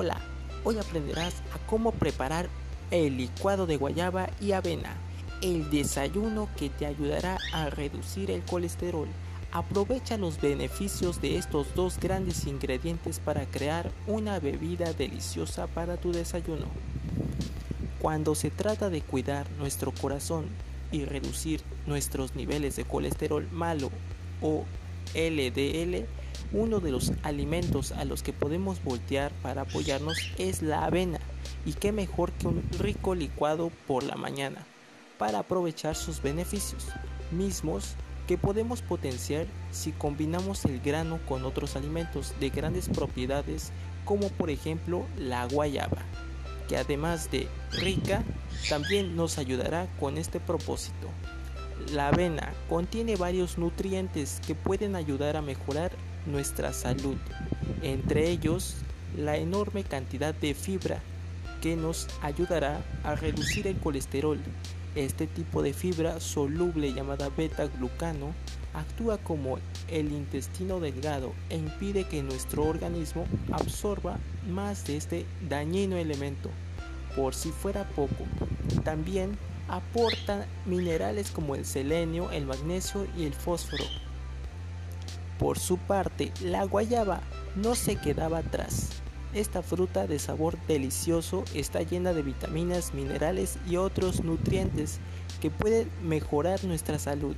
Hola, hoy aprenderás a cómo preparar el licuado de guayaba y avena, el desayuno que te ayudará a reducir el colesterol. Aprovecha los beneficios de estos dos grandes ingredientes para crear una bebida deliciosa para tu desayuno. Cuando se trata de cuidar nuestro corazón y reducir nuestros niveles de colesterol malo o LDL, uno de los alimentos a los que podemos voltear para apoyarnos es la avena, y qué mejor que un rico licuado por la mañana, para aprovechar sus beneficios, mismos que podemos potenciar si combinamos el grano con otros alimentos de grandes propiedades como por ejemplo la guayaba, que además de rica, también nos ayudará con este propósito. La avena contiene varios nutrientes que pueden ayudar a mejorar nuestra salud, entre ellos la enorme cantidad de fibra que nos ayudará a reducir el colesterol. Este tipo de fibra soluble llamada beta-glucano actúa como el intestino delgado e impide que nuestro organismo absorba más de este dañino elemento. Por si fuera poco, también aporta minerales como el selenio, el magnesio y el fósforo, por su parte, la guayaba no se quedaba atrás. Esta fruta de sabor delicioso está llena de vitaminas, minerales y otros nutrientes que pueden mejorar nuestra salud.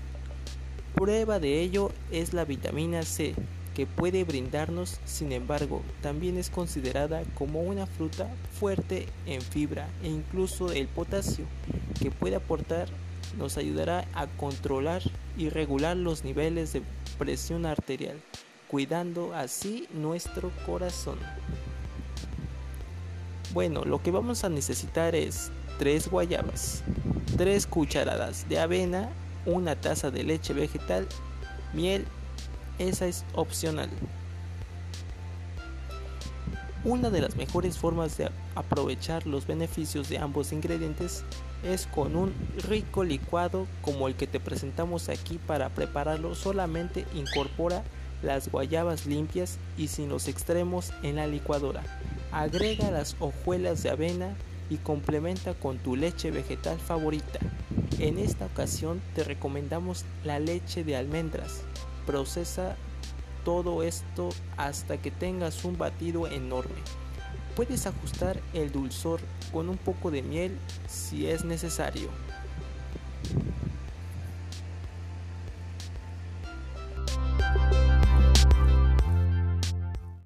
Prueba de ello es la vitamina C, que puede brindarnos, sin embargo, también es considerada como una fruta fuerte en fibra e incluso el potasio, que puede aportar, nos ayudará a controlar y regular los niveles de presión arterial, cuidando así nuestro corazón. Bueno, lo que vamos a necesitar es 3 guayabas, 3 cucharadas de avena, una taza de leche vegetal, miel, esa es opcional. Una de las mejores formas de aprovechar los beneficios de ambos ingredientes es con un rico licuado como el que te presentamos aquí para prepararlo solamente incorpora las guayabas limpias y sin los extremos en la licuadora. Agrega las hojuelas de avena y complementa con tu leche vegetal favorita. En esta ocasión te recomendamos la leche de almendras. Procesa todo esto hasta que tengas un batido enorme. Puedes ajustar el dulzor con un poco de miel si es necesario.